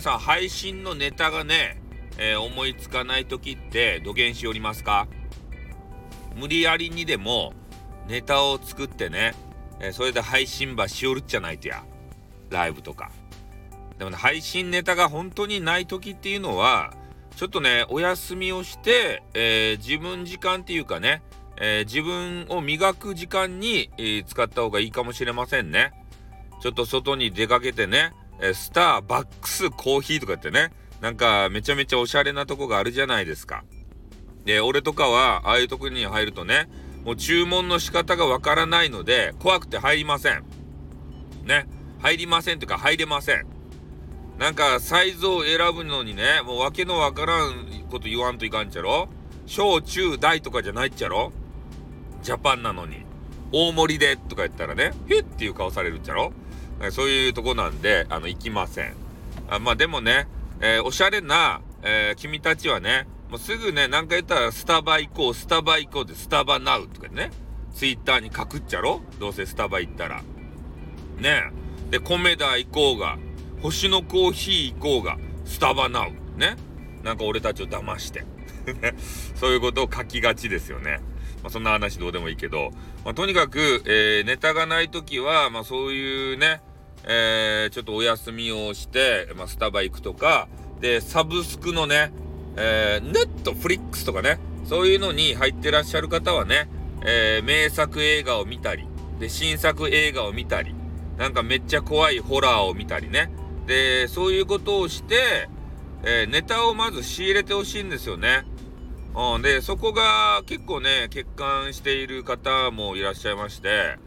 皆さん配信のネタがね、えー、思いつかない時って土下しおりますか？無理やりにでもネタを作ってね、えー、それで配信ばしおるっちゃないとや。ライブとか。でもね配信ネタが本当にない時っていうのはちょっとねお休みをして、えー、自分時間っていうかね、え自分を磨く時間に、え使った方がいいかもしれませんね。ちょっと外に出かけてねえスターバックスコーヒーとかってね、なんかめちゃめちゃおしゃれなとこがあるじゃないですか。で、俺とかは、ああいうとこに入るとね、もう注文の仕方がわからないので、怖くて入りません。ね。入りませんというか入れません。なんかサイズを選ぶのにね、もう訳のわからんこと言わんといかんちゃろ小中大とかじゃないっちゃろジャパンなのに。大盛りでとか言ったらね、へっていう顔されるっちゃろそういうとこなんで、あの、行きません。あまあでもね、えー、おしゃれな、えー、君たちはね、もうすぐね、なんか言ったらスタバ行こう、スタバ行こうで、スタバナウとかね、ツイッターに書くっちゃろ？どうせスタバ行ったら。ねで、米田行こうが、星のコーヒー行こうが、スタバナウ。ね。なんか俺たちを騙して。そういうことを書きがちですよね。まあ、そんな話どうでもいいけど、まあ、とにかく、えー、ネタがない時は、まあ、そういうね、えー、ちょっとお休みをして、まあ、スタバ行くとか、で、サブスクのね、えー、ネットフリックスとかね、そういうのに入ってらっしゃる方はね、えー、名作映画を見たり、で、新作映画を見たり、なんかめっちゃ怖いホラーを見たりね。で、そういうことをして、えー、ネタをまず仕入れてほしいんですよね。うん、で、そこが結構ね、欠陥している方もいらっしゃいまして、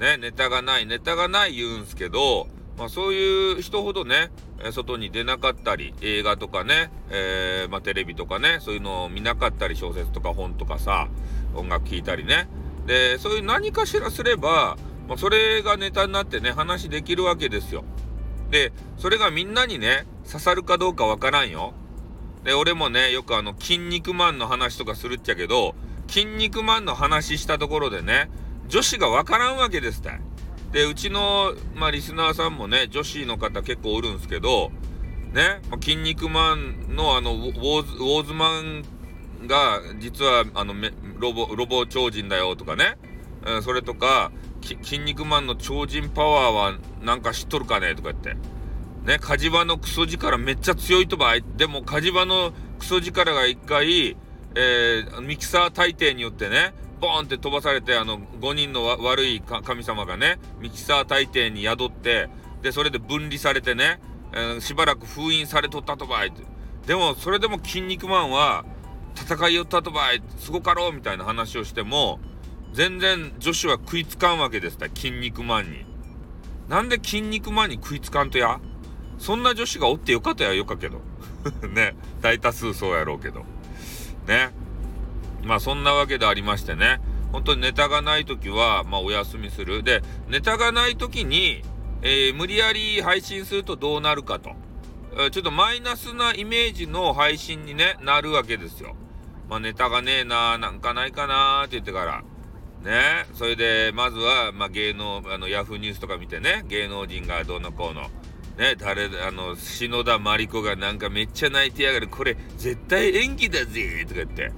ね、ネタがない、ネタがない言うんすけど、まあそういう人ほどね、外に出なかったり、映画とかね、えー、まあテレビとかね、そういうのを見なかったり、小説とか本とかさ、音楽聴いたりね。で、そういう何かしらすれば、まあ、それがネタになってね、話できるわけですよ。で、それがみんなにね、刺さるかどうかわからんよ。で、俺もね、よくあの、筋肉マンの話とかするっちゃけど、筋肉マンの話したところでね、女子がわからんわけですたい。で、うちの、まあ、リスナーさんもね、女子の方結構おるんですけど、ね、まあ、筋肉マンのあの、ウォーズ、ウォーズマンが、実は、あの、ロボ、ロボ超人だよとかね、うん、それとか、筋肉マンの超人パワーはなんか知っとるかねとか言って。ね、火事場のクソ力めっちゃ強いとばい。でも火事場のクソ力が一回、えー、ミキサー大帝によってね、ボーンって飛ばされて、あの、5人の悪い神様がね、ミキサー大帝に宿って、で、それで分離されてね、えー、しばらく封印されとったとばい。でも、それでも筋肉マンは、戦いよったとばい、すごかろうみたいな話をしても、全然女子は食いつかんわけですた、筋肉マンに。なんで筋肉マンに食いつかんとや？そんな女子がおってよかったやよかけど。ね、大多数そうやろうけど。ね。まあそんなわけでありましてね。本当にネタがない時は、まあお休みする。で、ネタがない時に、えー、無理やり配信するとどうなるかと。ちょっとマイナスなイメージの配信にね、なるわけですよ。まあネタがねえな、なんかないかなーって言ってから。ね。それで、まずは、まあ芸能、あの、ヤフーニュースとか見てね、芸能人がどうのこうの。ね、誰、あの、篠田麻里子がなんかめっちゃ泣いてやがる。これ、絶対演技だぜとか言って。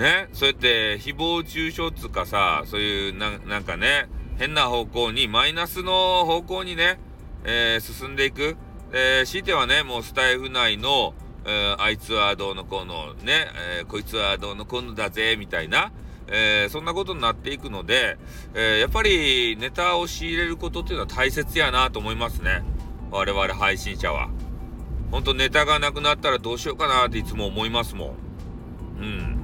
ね、そうやって誹謗中傷つうかさ、そういうな、なんかね、変な方向に、マイナスの方向にね、えー、進んでいく。えー、強いてはね、もうスタイフ内の、えー、あいつはどうのこうの、ね、えー、こいつはどうのこうのだぜ、みたいな、え、そんなことになっていくので、え、やっぱりネタを仕入れることっていうのは大切やなと思いますね。我々配信者は。ほんとネタがなくなったらどうしようかなっていつも思いますもん。うん。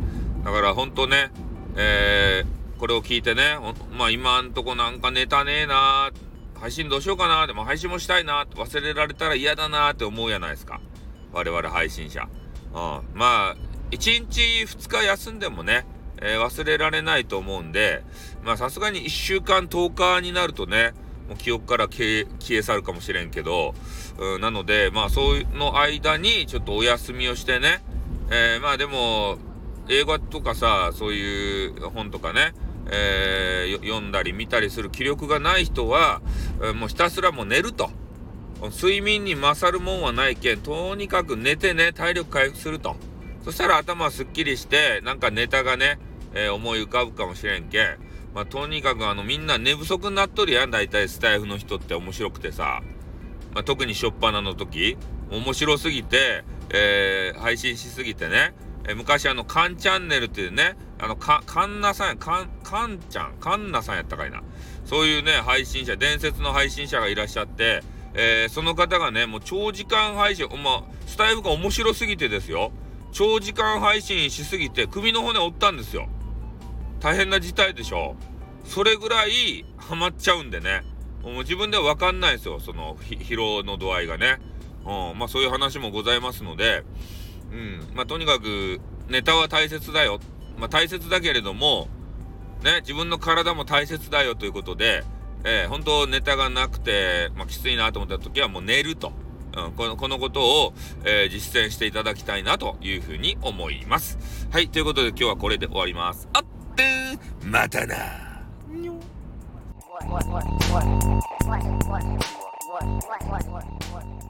だからほんとね、えー、これを聞いてね、まあ今んとこなんかネタねえな配信どうしようかなでも配信もしたいな忘れられたら嫌だなって思うじゃないですか。我々配信者。うん。まあ、1日2日休んでもね、えー、忘れられないと思うんで、まあさすがに1週間10日になるとね、もう記憶から消え、消え去るかもしれんけど、うん、なので、まあそういうの間にちょっとお休みをしてね、えー、まあでも、映画とかさ、そういう本とかね、えー、読んだり見たりする気力がない人は、えー、もうひたすらもう寝ると。睡眠に勝るもんはないけんとにかく寝てね体力回復すると。そしたら頭すっきりしてなんかネタがね、えー、思い浮かぶかもしれんけん。まあ、とにかくあのみんな寝不足になっとるやん大体スタイフの人って面白くてさ、まあ、特に初っ端の時。面白すぎて、えー、配信しすぎてね、え、昔あのカンチャンネルっていうねあのかカンナさんやカンカンちゃんカンナさんやったかいなそういうね配信者伝説の配信者がいらっしゃってえー、その方がね、もう長時間配信、ま、スタイルが面白すぎてですよ。長時間配信しすぎて首の骨折ったんですよ。大変な事態でしょ。それぐらいハマっちゃうんでね。もう自分では分かんないですよ。その疲労の度合いがね。うん、まあそういう話もございますので、うん、まあとにかくネタは大切だよ。まあ大切だけれども、ね、自分の体も大切だよということで、えー、本当ネタがなくて、まあ、きついなと思った時はもう寝ると。うん、この、このことを、えー、実践していただきたいなというふうに思います。はい、ということで今日はこれで終わります。あってまたな what, what, what, what, what, what, what, what, what, what, what?